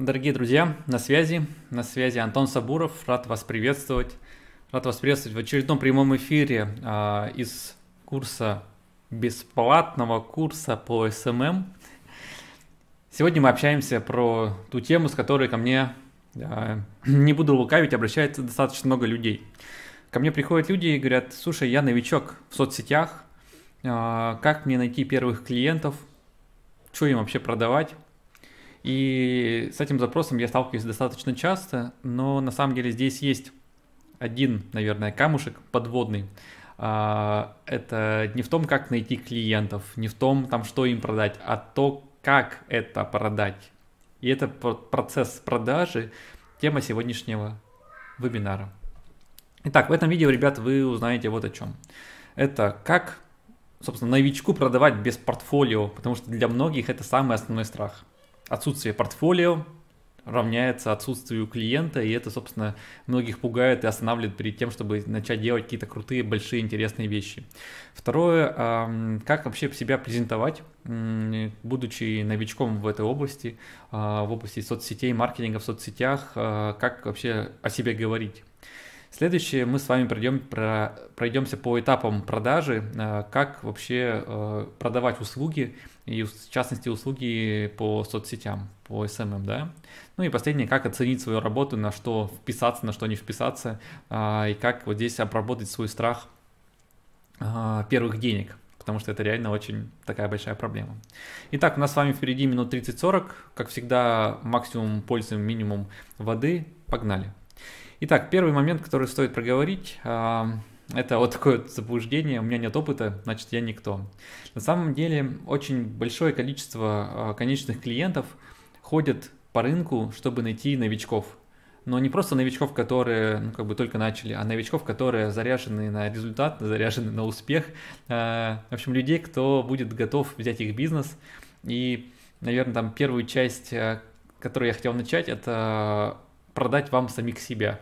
Дорогие друзья, на связи, на связи Антон Сабуров, рад вас приветствовать. Рад вас приветствовать в очередном прямом эфире а, из курса, бесплатного курса по SMM. Сегодня мы общаемся про ту тему, с которой ко мне, а, не буду лукавить, обращается достаточно много людей. Ко мне приходят люди и говорят, слушай, я новичок в соцсетях, а, как мне найти первых клиентов, что им вообще продавать? И с этим запросом я сталкиваюсь достаточно часто, но на самом деле здесь есть один, наверное, камушек подводный. А, это не в том, как найти клиентов, не в том, там, что им продать, а то, как это продать. И это процесс продажи, тема сегодняшнего вебинара. Итак, в этом видео, ребят, вы узнаете вот о чем. Это как, собственно, новичку продавать без портфолио, потому что для многих это самый основной страх отсутствие портфолио равняется отсутствию клиента, и это, собственно, многих пугает и останавливает перед тем, чтобы начать делать какие-то крутые, большие, интересные вещи. Второе, как вообще себя презентовать, будучи новичком в этой области, а, в области соцсетей, маркетинга в соцсетях, а, как вообще о себе говорить. Следующее мы с вами пройдем, про, пройдемся по этапам продажи, а, как вообще продавать услуги, и в частности услуги по соцсетям, по SMM, да. Ну и последнее, как оценить свою работу, на что вписаться, на что не вписаться, а, и как вот здесь обработать свой страх а, первых денег, потому что это реально очень такая большая проблема. Итак, у нас с вами впереди минут 30-40, как всегда максимум пользуем минимум воды, погнали. Итак, первый момент, который стоит проговорить, а, это вот такое заблуждение, у меня нет опыта, значит я никто. На самом деле очень большое количество а, конечных клиентов ходят по рынку, чтобы найти новичков. Но не просто новичков, которые ну, как бы только начали, а новичков, которые заряжены на результат, заряжены на успех. А, в общем, людей, кто будет готов взять их бизнес. И, наверное, там первую часть, а, которую я хотел начать, это продать вам самих себя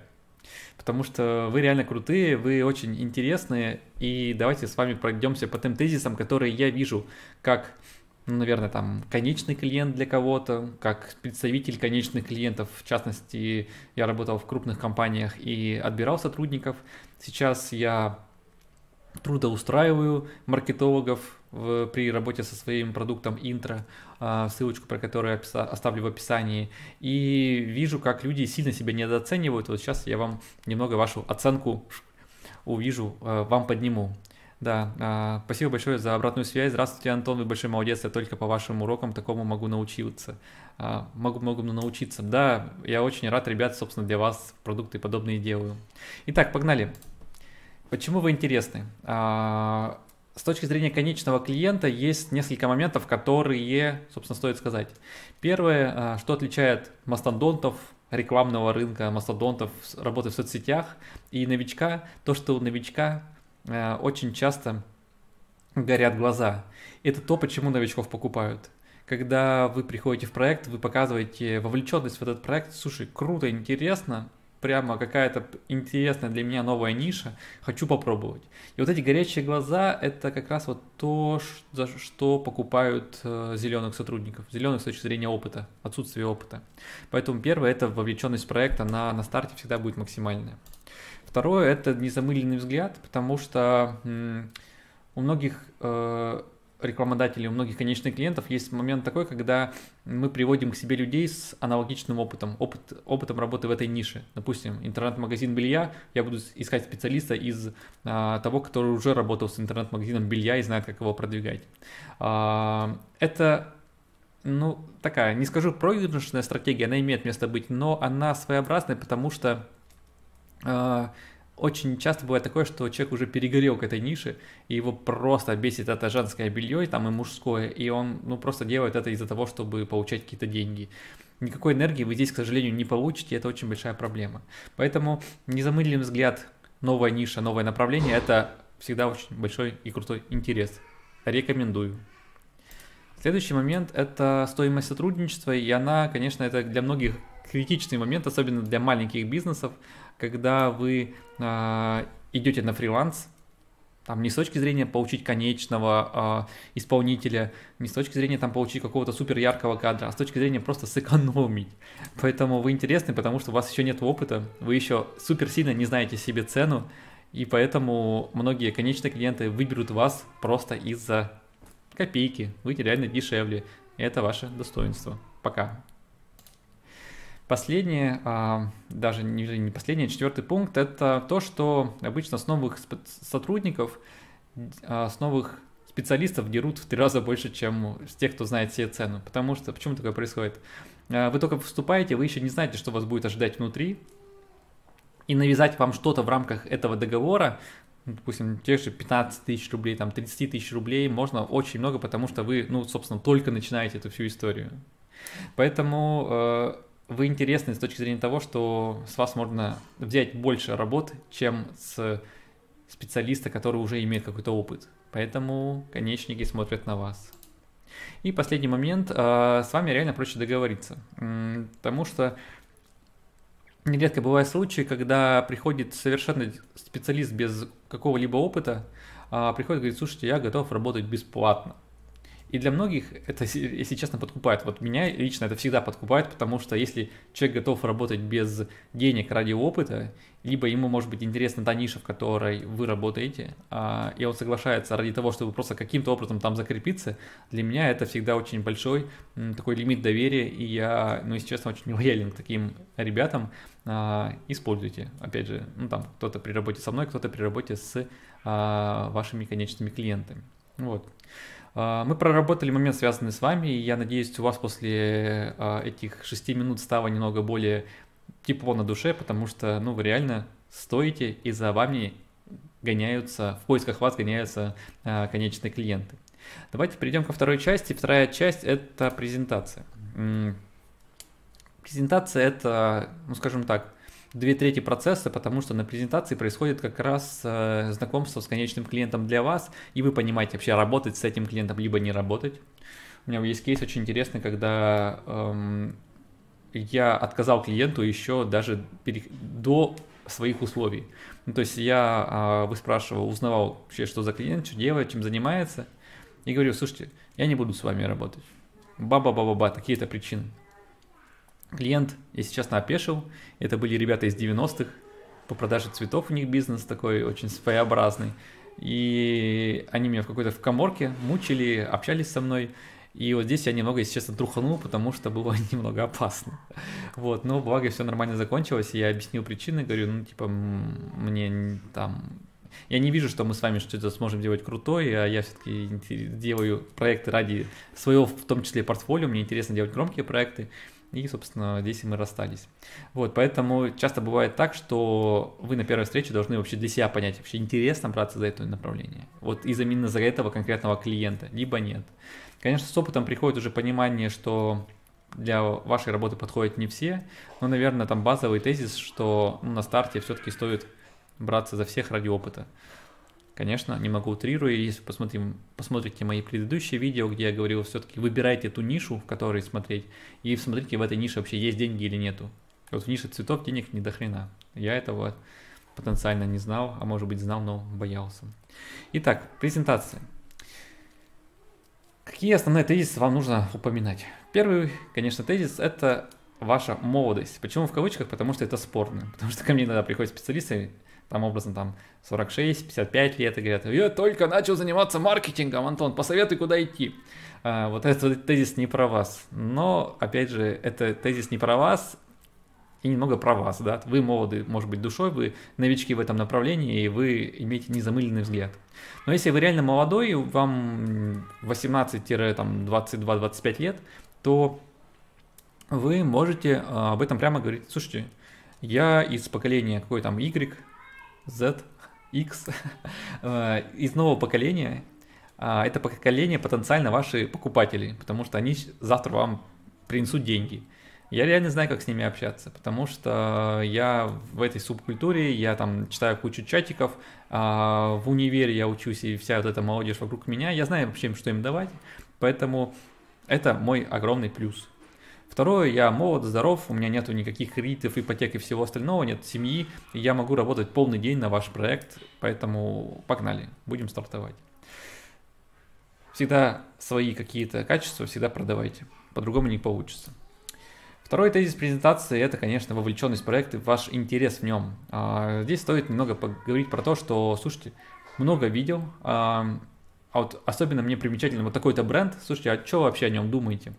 потому что вы реально крутые, вы очень интересные, и давайте с вами пройдемся по тем тезисам, которые я вижу как ну, наверное, там конечный клиент для кого-то, как представитель конечных клиентов. В частности, я работал в крупных компаниях и отбирал сотрудников. Сейчас я трудоустраиваю маркетологов, в, при работе со своим продуктом интро, а, ссылочку про которую я оставлю в описании, и вижу, как люди сильно себя недооценивают. Вот сейчас я вам немного вашу оценку увижу, а, вам подниму. Да, а, спасибо большое за обратную связь. Здравствуйте, Антон, вы большой молодец, я только по вашим урокам такому могу научиться. Могу многому научиться. Да, я очень рад, ребят, собственно, для вас продукты подобные делаю. Итак, погнали. Почему вы интересны? С точки зрения конечного клиента есть несколько моментов, которые, собственно, стоит сказать. Первое, а, что отличает мастодонтов, рекламного рынка, мастодонтов, работы в соцсетях и новичка, то, что у новичка а, очень часто горят глаза. Это то, почему новичков покупают. Когда вы приходите в проект, вы показываете вовлеченность в этот проект, слушай, круто, интересно, прямо какая-то интересная для меня новая ниша, хочу попробовать. И вот эти горячие глаза – это как раз вот то, за что покупают э, зеленых сотрудников, зеленых с точки зрения опыта, отсутствие опыта. Поэтому первое – это вовлеченность проекта на, на старте всегда будет максимальная. Второе – это незамыленный взгляд, потому что м- у многих э, рекламодателей, у многих конечных клиентов есть момент такой, когда мы приводим к себе людей с аналогичным опытом, опыт, опытом работы в этой нише. Допустим, интернет-магазин белья, я буду искать специалиста из а, того, который уже работал с интернет-магазином белья и знает, как его продвигать. А, это ну, такая, не скажу проигрышная стратегия, она имеет место быть, но она своеобразная, потому что э, очень часто бывает такое, что человек уже перегорел к этой нише, и его просто бесит это женское белье, там и мужское, и он ну, просто делает это из-за того, чтобы получать какие-то деньги. Никакой энергии вы здесь, к сожалению, не получите, это очень большая проблема. Поэтому незамыленный взгляд, новая ниша, новое направление – это всегда очень большой и крутой интерес. Рекомендую. Следующий момент – это стоимость сотрудничества, и она, конечно, это для многих критичный момент, особенно для маленьких бизнесов, когда вы э, идете на фриланс, там не с точки зрения получить конечного э, исполнителя, не с точки зрения там получить какого-то супер яркого кадра, а с точки зрения просто сэкономить. Поэтому вы интересны, потому что у вас еще нет опыта, вы еще супер сильно не знаете себе цену, и поэтому многие конечные клиенты выберут вас просто из-за копейки. Вы реально дешевле. Это ваше достоинство. Пока. Последнее, а, даже не последнее, а четвертый пункт, это то, что обычно с новых сотрудников, а, с новых специалистов дерут в три раза больше, чем с тех, кто знает все цену. Потому что, почему такое происходит? Вы только вступаете, вы еще не знаете, что вас будет ожидать внутри, и навязать вам что-то в рамках этого договора, ну, допустим, тех же 15 тысяч рублей, там 30 тысяч рублей можно очень много, потому что вы, ну, собственно, только начинаете эту всю историю. Поэтому вы интересны с точки зрения того, что с вас можно взять больше работ, чем с специалиста, который уже имеет какой-то опыт. Поэтому конечники смотрят на вас. И последний момент, а, с вами реально проще договориться, потому что нередко бывают случаи, когда приходит совершенно специалист без какого-либо опыта, а, приходит и говорит, слушайте, я готов работать бесплатно. И для многих это, если честно, подкупает. Вот меня лично это всегда подкупает, потому что если человек готов работать без денег ради опыта, либо ему может быть интересна та ниша, в которой вы работаете, а, и он соглашается ради того, чтобы просто каким-то образом там закрепиться, для меня это всегда очень большой такой лимит доверия, и я, ну, если честно, очень лоялен к таким ребятам. А, используйте, опять же, ну, там, кто-то при работе со мной, кто-то при работе с а, вашими конечными клиентами. Вот. А, мы проработали момент, связанный с вами, и я надеюсь, у вас после а, этих шести минут стало немного более тепло на душе, потому что, ну, вы реально стоите, и за вами гоняются, в поисках вас гоняются а, конечные клиенты. Давайте перейдем ко второй части. Вторая часть – это презентация. Презентация – это, ну, скажем так, две трети процесса, потому что на презентации происходит как раз э, знакомство с конечным клиентом для вас, и вы понимаете вообще работать с этим клиентом, либо не работать. У меня есть кейс очень интересный, когда эм, я отказал клиенту еще даже до своих условий. Ну, то есть я э, выспрашивал, узнавал вообще, что за клиент, что делает, чем занимается, и говорю, слушайте, я не буду с вами работать. Ба-ба-ба-ба-ба, такие-то причины. Клиент, если честно, опешил. Это были ребята из 90-х. По продаже цветов у них бизнес такой очень своеобразный. И они меня в какой-то в коморке мучили, общались со мной. И вот здесь я немного, если честно, труханул, потому что было немного опасно. Вот, но благо все нормально закончилось, и я объяснил причины, говорю, ну, типа, мне там... Я не вижу, что мы с вами что-то сможем делать крутое, а я все-таки делаю проекты ради своего, в том числе, портфолио, мне интересно делать громкие проекты. И, собственно, здесь мы расстались. Вот, поэтому часто бывает так, что вы на первой встрече должны вообще для себя понять, вообще интересно браться за это направление. Вот из именно за этого конкретного клиента, либо нет. Конечно, с опытом приходит уже понимание, что для вашей работы подходят не все, но, наверное, там базовый тезис, что ну, на старте все-таки стоит браться за всех ради опыта. Конечно, немного утрирую, если посмотрим, посмотрите мои предыдущие видео, где я говорил, все-таки выбирайте ту нишу, в которой смотреть, и смотрите, в этой нише вообще есть деньги или нету. Вот в нише цветов денег не до хрена. Я этого потенциально не знал, а может быть знал, но боялся. Итак, презентация. Какие основные тезисы вам нужно упоминать? Первый, конечно, тезис – это ваша молодость. Почему в кавычках? Потому что это спорно. Потому что ко мне иногда приходят специалисты, там образом там 46-55 лет и говорят, я только начал заниматься маркетингом, Антон, посоветуй, куда идти. А, вот этот тезис не про вас. Но, опять же, это тезис не про вас и немного про вас, да. Вы молоды, может быть, душой, вы новички в этом направлении, и вы имеете незамыленный взгляд. Но если вы реально молодой, вам 18-22-25 лет, то вы можете а, об этом прямо говорить. Слушайте, я из поколения какой там Y, Z, X э, из нового поколения. А, это поколение потенциально ваши покупатели, потому что они завтра вам принесут деньги. Я реально знаю, как с ними общаться, потому что я в этой субкультуре, я там читаю кучу чатиков, а, в универе я учусь, и вся вот эта молодежь вокруг меня, я знаю вообще, что им давать, поэтому это мой огромный плюс. Второе, я молод, здоров, у меня нету никаких кредитов, ипотек и всего остального, нет семьи, и я могу работать полный день на ваш проект, поэтому погнали, будем стартовать. Всегда свои какие-то качества всегда продавайте, по-другому не получится. Второй тезис презентации – это, конечно, вовлеченность в проект и ваш интерес в нем. А, здесь стоит немного поговорить про то, что, слушайте, много видео, а, а вот особенно мне примечательно вот такой-то бренд, слушайте, а что вообще о нем думаете?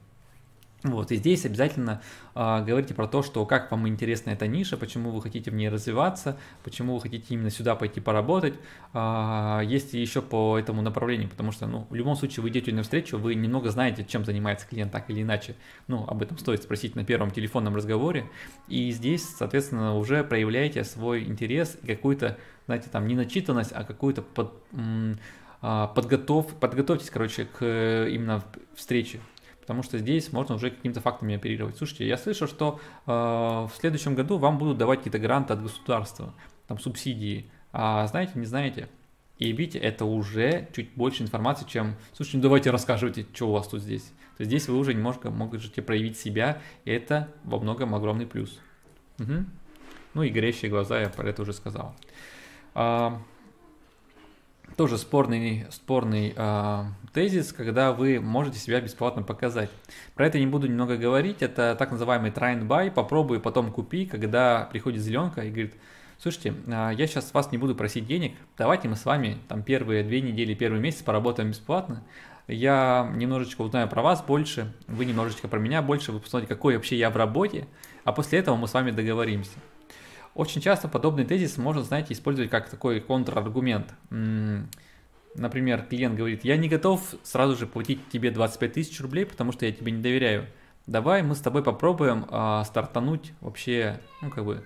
Вот, и здесь обязательно э, говорите про то, что как вам интересна эта ниша, почему вы хотите в ней развиваться, почему вы хотите именно сюда пойти поработать. Э, есть еще по этому направлению, потому что, ну, в любом случае вы идете на встречу, вы немного знаете, чем занимается клиент так или иначе. Ну, об этом стоит спросить на первом телефонном разговоре. И здесь, соответственно, уже проявляете свой интерес и какую-то, знаете, там, не начитанность, а какую-то под, подготов, подготовьтесь, короче, к именно встрече потому что здесь можно уже какими-то фактами оперировать. Слушайте, я слышал, что э, в следующем году вам будут давать какие-то гранты от государства, там субсидии, а знаете, не знаете. И видите, это уже чуть больше информации, чем, слушайте, ну давайте расскажите, что у вас тут здесь. То есть здесь вы уже немножко можете проявить себя, и это во многом огромный плюс. Угу. Ну и горящие глаза, я про это уже сказал. А, тоже спорный, спорный э, тезис, когда вы можете себя бесплатно показать. Про это не буду немного говорить, это так называемый try and buy, попробуй, потом купи, когда приходит зеленка и говорит, слушайте, э, я сейчас вас не буду просить денег, давайте мы с вами там первые две недели, первый месяц поработаем бесплатно, я немножечко узнаю про вас больше, вы немножечко про меня больше, вы посмотрите, какой вообще я в работе, а после этого мы с вами договоримся. Очень часто подобный тезис можно, знаете, использовать как такой контраргумент. Например, клиент говорит, я не готов сразу же платить тебе 25 тысяч рублей, потому что я тебе не доверяю. Давай мы с тобой попробуем а, стартануть вообще, ну, как бы,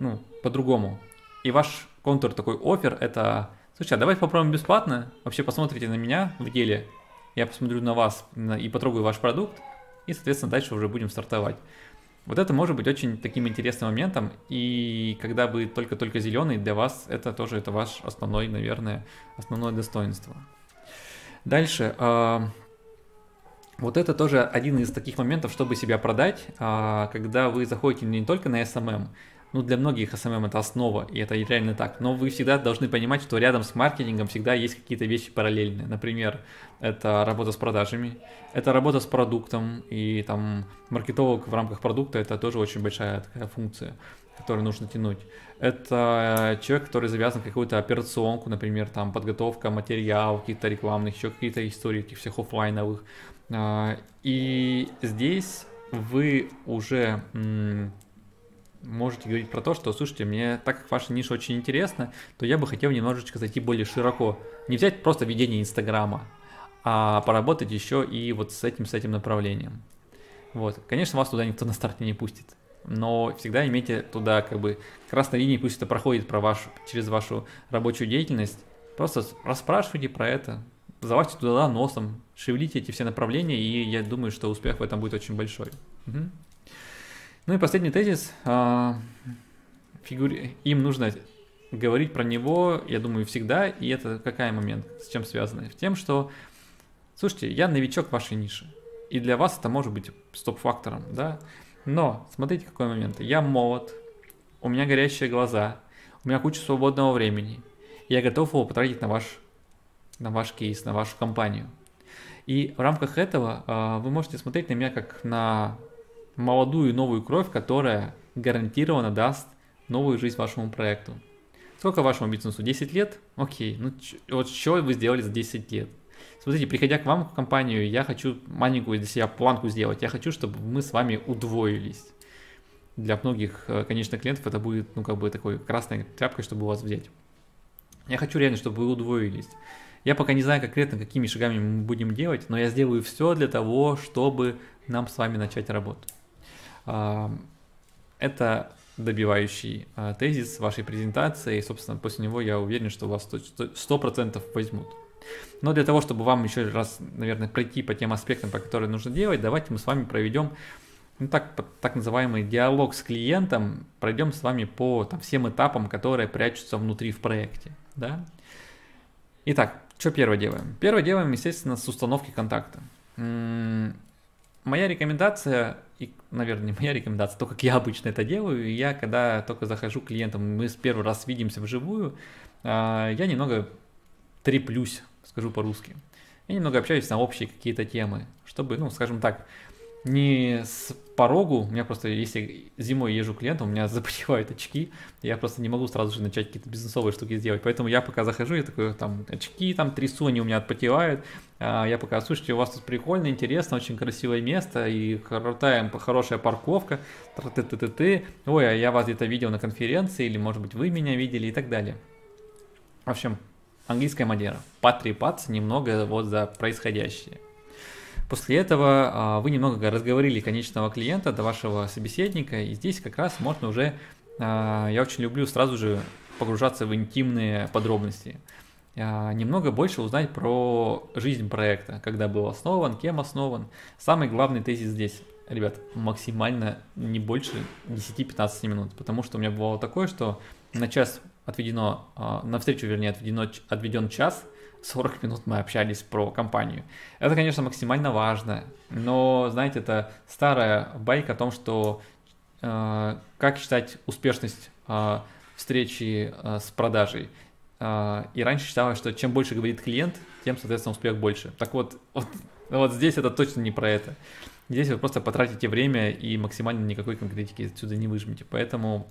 ну, по-другому. И ваш контур такой офер это, слушай, а давай попробуем бесплатно, вообще посмотрите на меня в деле, я посмотрю на вас и потрогаю ваш продукт, и, соответственно, дальше уже будем стартовать. Вот это может быть очень таким интересным моментом, и когда вы только-только зеленый, для вас это тоже это ваш основной, наверное, основное достоинство. Дальше, э, вот это тоже один из таких моментов, чтобы себя продать, э, когда вы заходите не только на SMM, ну, для многих SMM это основа, и это реально так. Но вы всегда должны понимать, что рядом с маркетингом всегда есть какие-то вещи параллельные. Например, это работа с продажами, это работа с продуктом, и там маркетолог в рамках продукта это тоже очень большая такая функция, которую нужно тянуть. Это человек, который завязан какую-то операционку, например, там подготовка материалов, каких-то рекламных, еще какие-то истории, этих всех офлайновых. А, и здесь вы уже можете говорить про то, что, слушайте, мне так как ваша ниша очень интересна, то я бы хотел немножечко зайти более широко. Не взять просто ведение Инстаграма, а поработать еще и вот с этим, с этим направлением. Вот. Конечно, вас туда никто на старте не пустит, но всегда имейте туда как бы красной линии, пусть это проходит про вашу, через вашу рабочую деятельность. Просто расспрашивайте про это, залазьте туда носом, шевелите эти все направления, и я думаю, что успех в этом будет очень большой. Угу. Ну и последний тезис. А, фигури... Им нужно говорить про него, я думаю, всегда. И это какой момент? С чем связано? В тем, что, слушайте, я новичок вашей нише. И для вас это может быть стоп-фактором, да? Но, смотрите, какой момент. Я молод, у меня горящие глаза, у меня куча свободного времени. Я готов его потратить на ваш, на ваш кейс, на вашу компанию. И в рамках этого э, вы можете смотреть на меня как на молодую новую кровь, которая гарантированно даст новую жизнь вашему проекту. Сколько вашему бизнесу? 10 лет? Окей, ну вот что вы сделали за 10 лет? Смотрите, приходя к вам в компанию, я хочу маленькую для себя планку сделать. Я хочу, чтобы мы с вами удвоились. Для многих, э, конечно, клиентов это будет, ну, как бы такой красной тряпкой, чтобы вас взять. Я хочу реально, чтобы вы удвоились. Я пока не знаю конкретно, какими шагами мы будем делать, но я сделаю все для того, чтобы нам с вами начать работу. Это добивающий а, тезис вашей презентации, и, собственно, после него я уверен, что вас 100% возьмут. Но для того, чтобы вам еще раз, наверное, пройти по тем аспектам, по которым нужно делать, давайте мы с вами проведем ну, так, так называемый диалог с клиентом, пройдем с вами по там, всем этапам, которые прячутся внутри в проекте. Да? Итак, что первое делаем? Первое делаем, естественно, с установки контакта. Моя рекомендация, и, наверное, не моя рекомендация, то, как я обычно это делаю, я, когда только захожу к клиентам, мы с первый раз видимся вживую, а, я немного треплюсь, скажу по-русски. Я немного общаюсь на общие какие-то темы, чтобы, ну, скажем так, не с порогу, у меня просто, если зимой езжу клиентам, у меня запотевают очки, я просто не могу сразу же начать какие-то бизнесовые штуки сделать, поэтому я пока захожу, я такой, там, очки там трясу, они у меня отпотевают, а я пока, слушайте, у вас тут прикольно, интересно, очень красивое место, и крутая, хорошая парковка, ты ты ты ты ой, а я вас где-то видел на конференции, или, может быть, вы меня видели, и так далее. В общем, английская манера, потрепаться немного вот за происходящее. После этого а, вы немного разговорили конечного клиента до вашего собеседника, и здесь как раз можно уже, а, я очень люблю сразу же погружаться в интимные подробности. А, немного больше узнать про жизнь проекта, когда был основан, кем основан. Самый главный тезис здесь, ребят, максимально не больше 10-15 минут, потому что у меня бывало такое, что на час отведено, на встречу, вернее, отведено, отведен час – 40 минут мы общались про компанию. Это, конечно, максимально важно, но, знаете, это старая байка о том, что э, как считать успешность э, встречи э, с продажей. Э, и раньше считалось, что чем больше говорит клиент, тем, соответственно, успех больше. Так вот, вот, вот здесь это точно не про это. Здесь вы просто потратите время и максимально никакой конкретики отсюда не выжмете. Поэтому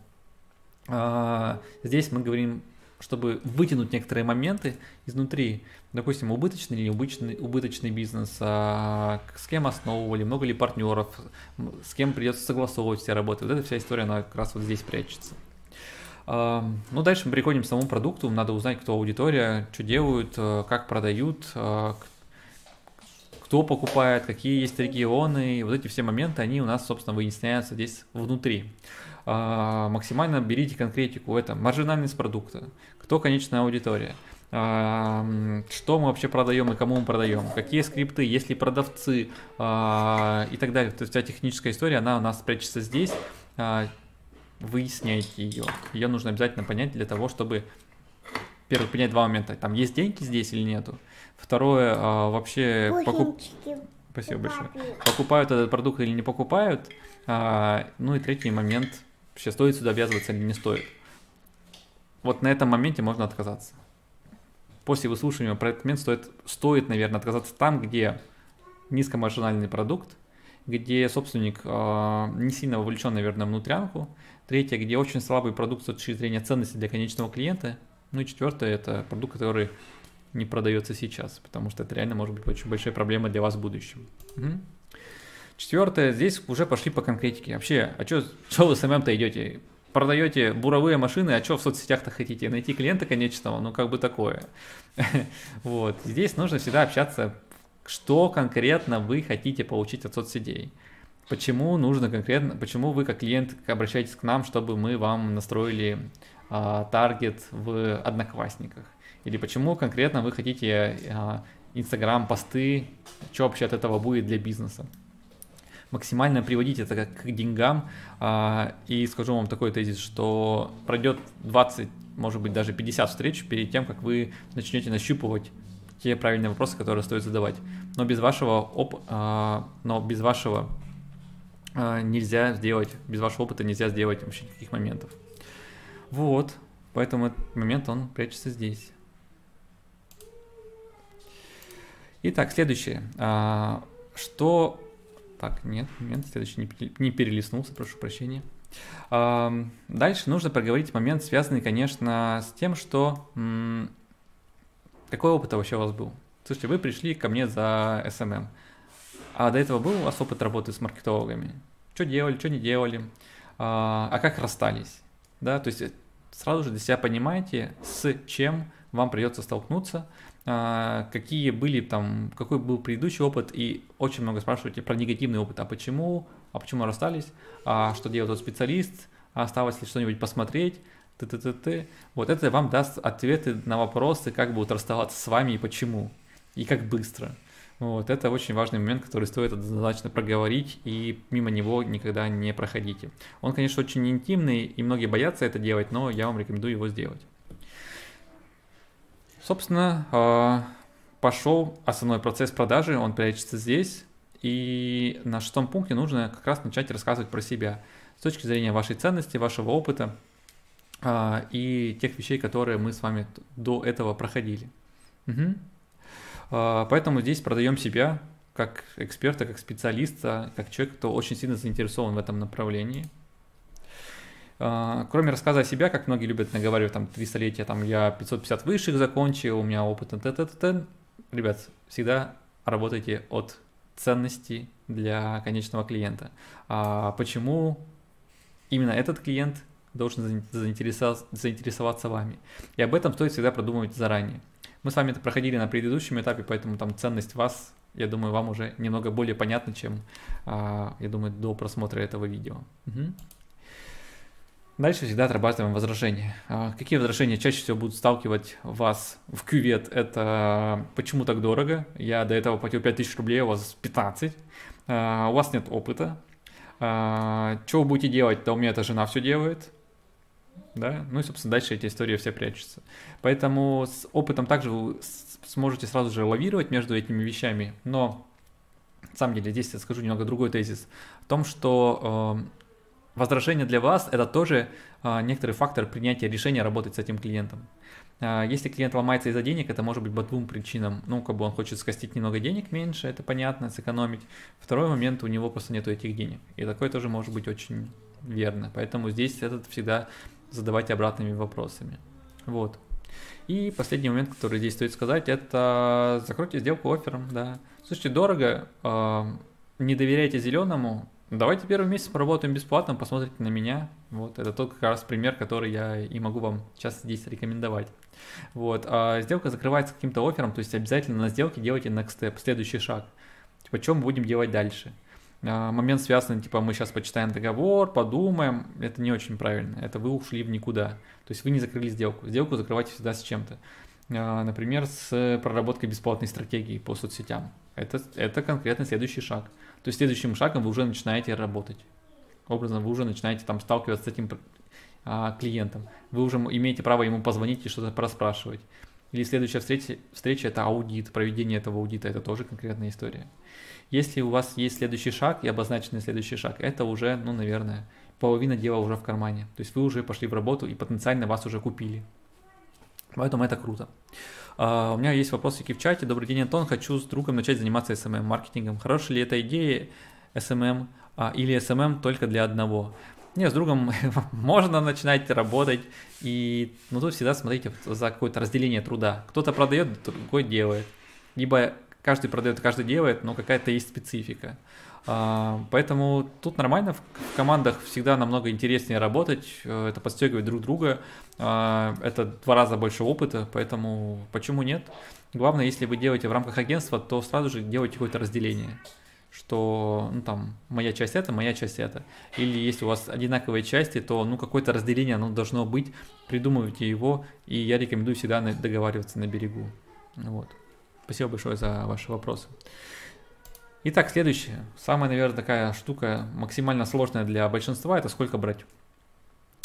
э, здесь мы говорим чтобы вытянуть некоторые моменты изнутри. Допустим, убыточный или убыточный, убыточный бизнес, а, с кем основывали, много ли партнеров, с кем придется согласовывать все работы. Вот эта вся история, она как раз вот здесь прячется. Ну, дальше мы переходим к самому продукту. Надо узнать, кто аудитория, что делают, а, как продают, а, кто покупает, какие есть регионы. Вот эти все моменты, они у нас, собственно, выясняются здесь внутри. А, максимально берите конкретику. Это маржинальность продукта, кто конечная аудитория, а, что мы вообще продаем и кому мы продаем, какие скрипты, есть ли продавцы а, и так далее. То есть вся техническая история, она у нас прячется здесь. Выясняйте ее. Ее нужно обязательно понять для того, чтобы первый понять два момента. Там есть деньги здесь или нету. Второе, вообще покуп... Спасибо большое. Покупают этот продукт или не покупают. Ну и третий момент, вообще стоит сюда ввязываться или не стоит. Вот на этом моменте можно отказаться. После выслушивания про этот момент стоит, стоит, наверное, отказаться там, где низкомаржинальный продукт, где собственник э, не сильно вовлечен, наверное, внутрянку. Третье, где очень слабый продукт с точки зрения ценности для конечного клиента. Ну и четвертое, это продукт, который не продается сейчас, потому что это реально может быть очень большая проблема для вас в будущем. Угу. Четвертое, здесь уже пошли по конкретике. Вообще, а что вы с ММ-то идете? Продаете буровые машины, а что в соцсетях-то хотите? Найти клиента конечного? Ну, как бы такое. Вот. Здесь нужно всегда общаться, что конкретно вы хотите получить от соцсетей. Почему нужно конкретно, почему вы как клиент обращаетесь к нам, чтобы мы вам настроили а, таргет в Одноклассниках? Или почему конкретно вы хотите а, Инстаграм, посты, что вообще от этого будет для бизнеса? Максимально приводить это к деньгам. А, и скажу вам такой тезис, что пройдет 20, может быть, даже 50 встреч перед тем, как вы начнете нащупывать те правильные вопросы, которые стоит задавать. Но без вашего оп, а, но без вашего а, нельзя сделать, без вашего опыта нельзя сделать вообще никаких моментов. Вот, поэтому этот момент он прячется здесь. Итак, следующее. Что так, нет, момент, следующий не, перелистнулся, прошу прощения. Дальше нужно проговорить момент, связанный, конечно, с тем, что... Какой опыт вообще у вас был? Слушайте, вы пришли ко мне за SMM, а до этого был у вас опыт работы с маркетологами? Что делали, что не делали? А, а как расстались? Да, то есть э, сразу же для себя понимаете, с чем вам придется столкнуться, какие были там, какой был предыдущий опыт, и очень много спрашиваете про негативный опыт, а почему, а почему расстались, а что делает тот специалист, а осталось ли что-нибудь посмотреть, т т т т Вот это вам даст ответы на вопросы, как будут расставаться с вами и почему, и как быстро. Вот, это очень важный момент, который стоит однозначно проговорить, и мимо него никогда не проходите. Он, конечно, очень интимный, и многие боятся это делать, но я вам рекомендую его сделать. Собственно, а, пошел основной процесс продажи, он прячется здесь. И на шестом пункте нужно как раз начать рассказывать про себя с точки зрения вашей ценности, вашего опыта а, и тех вещей, которые мы с вами до этого проходили. Угу. Поэтому здесь продаем себя как эксперта, как специалиста, как человек, кто очень сильно заинтересован в этом направлении. А, кроме рассказа о себе, как многие любят наговаривать, там, три столетия, там, я 550 высших закончил, у меня опыт, т т т Ребят, всегда работайте от ценности для конечного клиента. А почему именно этот клиент должен заинтересоваться, заинтересоваться вами? И об этом стоит всегда продумывать заранее. Мы с вами это проходили на предыдущем этапе, поэтому там ценность вас, я думаю, вам уже немного более понятна, чем, а, я думаю, до просмотра этого видео. Угу. Дальше всегда отрабатываем возражения. А, какие возражения чаще всего будут сталкивать вас в кювет? Это почему так дорого? Я до этого платил 5000 рублей, у вас 15. А, у вас нет опыта. Что вы будете делать? Да у меня эта жена все делает да, ну и, собственно, дальше эти истории все прячутся. Поэтому с опытом также вы сможете сразу же лавировать между этими вещами, но на самом деле здесь я скажу немного другой тезис о том, что э, возражение для вас это тоже э, некоторый фактор принятия решения работать с этим клиентом. Э, если клиент ломается из-за денег, это может быть по двум причинам. Ну, как бы он хочет скостить немного денег меньше, это понятно, сэкономить. Второй момент, у него просто нету этих денег. И такое тоже может быть очень верно. Поэтому здесь этот всегда задавать обратными вопросами. Вот. И последний момент, который здесь стоит сказать, это закройте сделку оффером, да. Слушайте, дорого, э, не доверяйте зеленому, давайте первый месяц поработаем бесплатно, посмотрите на меня. Вот, это тот как раз пример, который я и могу вам сейчас здесь рекомендовать. Вот, а сделка закрывается каким-то оффером, то есть обязательно на сделке делайте next step, следующий шаг. Типа, что мы будем делать дальше? А, момент связан, типа, мы сейчас почитаем договор, подумаем, это не очень правильно, это вы ушли в никуда. То есть вы не закрыли сделку. Сделку закрывайте всегда с чем-то. А, например, с проработкой бесплатной стратегии по соцсетям. Это, это конкретно следующий шаг. То есть следующим шагом вы уже начинаете работать. Образно вы уже начинаете там сталкиваться с этим а, клиентом. Вы уже имеете право ему позвонить и что-то проспрашивать. Или следующая встреча, встреча это аудит, проведение этого аудита, это тоже конкретная история. Если у вас есть следующий шаг и обозначенный следующий шаг, это уже, ну, наверное, половина дела уже в кармане. То есть вы уже пошли в работу и потенциально вас уже купили. Поэтому это круто. Uh, у меня есть вопросики в чате. Добрый день, Антон. Хочу с другом начать заниматься SMM-маркетингом. Хорошая ли эта идея SMM uh, или SMM только для одного? Не, с другом можно начинать работать, и ну, тут всегда смотрите за какое-то разделение труда. Кто-то продает, другой делает. Либо каждый продает, каждый делает, но какая-то есть специфика. А, поэтому тут нормально, в командах всегда намного интереснее работать, э, это подстегивает друг друга, а, это два раза больше опыта, поэтому почему нет? Главное, если вы делаете в рамках агентства, то сразу же делайте какое-то разделение что, ну, там, моя часть это, моя часть это. Или если у вас одинаковые части, то, ну, какое-то разделение, оно должно быть, придумывайте его, и я рекомендую всегда договариваться на берегу. Вот. Спасибо большое за ваши вопросы. Итак, следующее. Самая, наверное, такая штука максимально сложная для большинства, это сколько брать.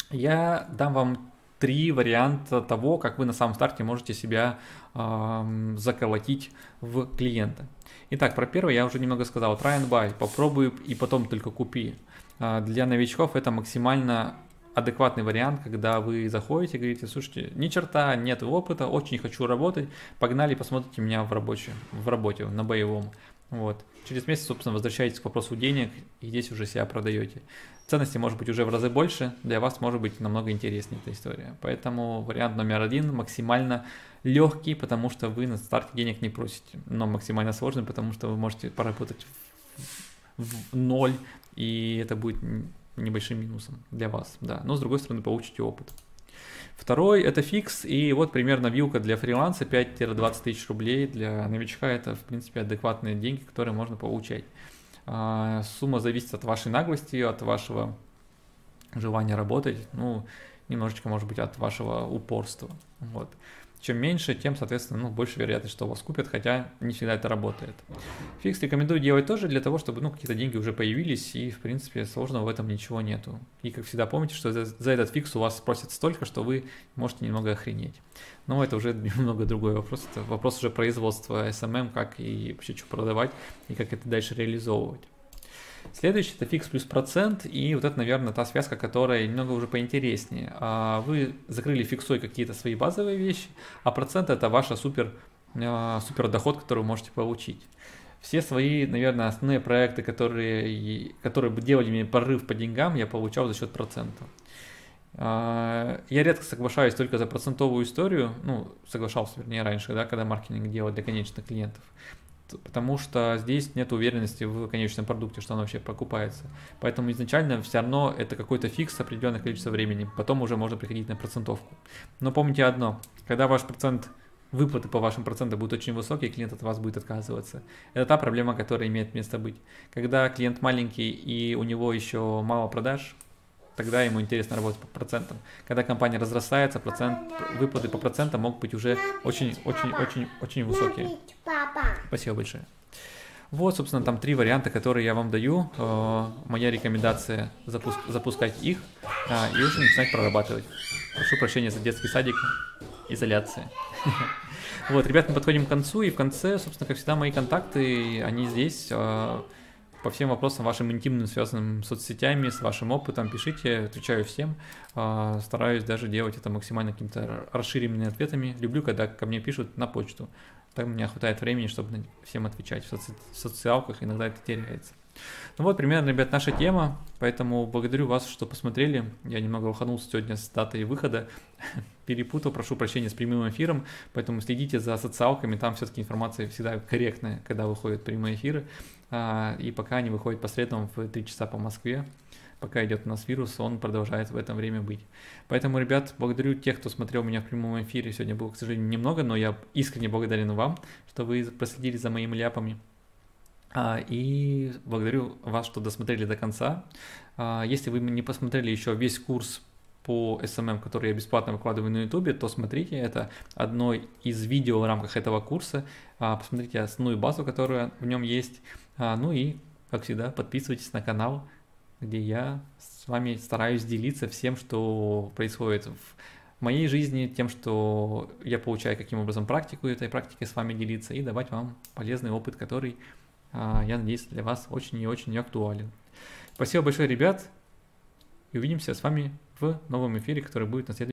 Я дам вам три варианта того, как вы на самом старте можете себя э, заколотить в клиента. Итак, про первый я уже немного сказал. Try and buy. Попробуй и потом только купи. Э, для новичков это максимально адекватный вариант, когда вы заходите и говорите, слушайте, ни черта, нет опыта, очень хочу работать, погнали, посмотрите меня в, рабочем, в работе, на боевом. Вот. Через месяц, собственно, возвращаетесь к вопросу денег, и здесь уже себя продаете. Ценности может быть уже в разы больше, для вас может быть намного интереснее эта история. Поэтому вариант номер один максимально легкий, потому что вы на старте денег не просите, но максимально сложный, потому что вы можете поработать в, в ноль, и это будет небольшим минусом для вас, да. Но с другой стороны получите опыт. Второй это фикс, и вот примерно вилка для фриланса 5-20 тысяч рублей. Для новичка это, в принципе, адекватные деньги, которые можно получать. А, сумма зависит от вашей наглости, от вашего желания работать, ну, немножечко, может быть, от вашего упорства. Вот. Чем меньше, тем, соответственно, ну, больше вероятность, что вас купят, хотя не всегда это работает. Фикс рекомендую делать тоже для того, чтобы ну, какие-то деньги уже появились, и, в принципе, сложного в этом ничего нету. И, как всегда, помните, что за, за этот фикс у вас спросят столько, что вы можете немного охренеть. Но это уже немного другой вопрос. Это вопрос уже производства SMM, как и вообще что продавать, и как это дальше реализовывать. Следующий это фикс плюс процент, и вот это, наверное, та связка, которая немного уже поинтереснее. А, вы закрыли фиксой какие-то свои базовые вещи, а процент это ваша супер, а, супер доход, который вы можете получить. Все свои, наверное, основные проекты, которые, которые бы делали мне прорыв по деньгам, я получал за счет процента. А, я редко соглашаюсь только за процентовую историю, ну, соглашался, вернее, раньше, да, когда маркетинг делал для конечных клиентов потому что здесь нет уверенности в конечном продукте, что он вообще покупается. Поэтому изначально все равно это какой-то фикс определенное количество времени, потом уже можно приходить на процентовку. Но помните одно, когда ваш процент выплаты по вашим процентам будут очень высокие, клиент от вас будет отказываться. Это та проблема, которая имеет место быть. Когда клиент маленький и у него еще мало продаж, тогда ему интересно работать по процентам. Когда компания разрастается, процент, выплаты по процентам могут быть уже очень-очень-очень-очень высокие. Спасибо большое. Вот, собственно, там три варианта, которые я вам даю. Э, моя рекомендация запуск, запускать их а, и уже начинать прорабатывать. Прошу прощения за детский садик, изоляция. Вот, ребят, мы подходим к концу, и в конце, собственно, как всегда, мои контакты, они здесь. По всем вопросам вашим интимным, связанным с соцсетями, с вашим опытом, пишите, отвечаю всем. А, стараюсь даже делать это максимально какими-то расширенными ответами. Люблю, когда ко мне пишут на почту. Так у меня хватает времени, чтобы всем отвечать. В, соци- в социалках иногда это теряется. Ну вот, примерно, ребят, наша тема, поэтому благодарю вас, что посмотрели. Я немного уханулся сегодня с датой выхода, перепутал, прошу прощения, с прямым эфиром, поэтому следите за социалками, там все-таки информация всегда корректная, когда выходят прямые эфиры, и пока они выходят по средам в 3 часа по Москве, пока идет у нас вирус, он продолжает в это время быть. Поэтому, ребят, благодарю тех, кто смотрел меня в прямом эфире. Сегодня было, к сожалению, немного, но я искренне благодарен вам, что вы проследили за моими ляпами. А, и благодарю вас, что досмотрели до конца. А, если вы не посмотрели еще весь курс по SMM, который я бесплатно выкладываю на YouTube, то смотрите, это одно из видео в рамках этого курса. А, посмотрите основную базу, которая в нем есть. Ну и, как всегда, подписывайтесь на канал, где я с вами стараюсь делиться всем, что происходит в моей жизни, тем, что я получаю, каким образом практику этой практикой с вами делиться и давать вам полезный опыт, который а, я надеюсь, для вас очень и очень актуален. Спасибо большое, ребят, и увидимся с вами в новом эфире, который будет на следующий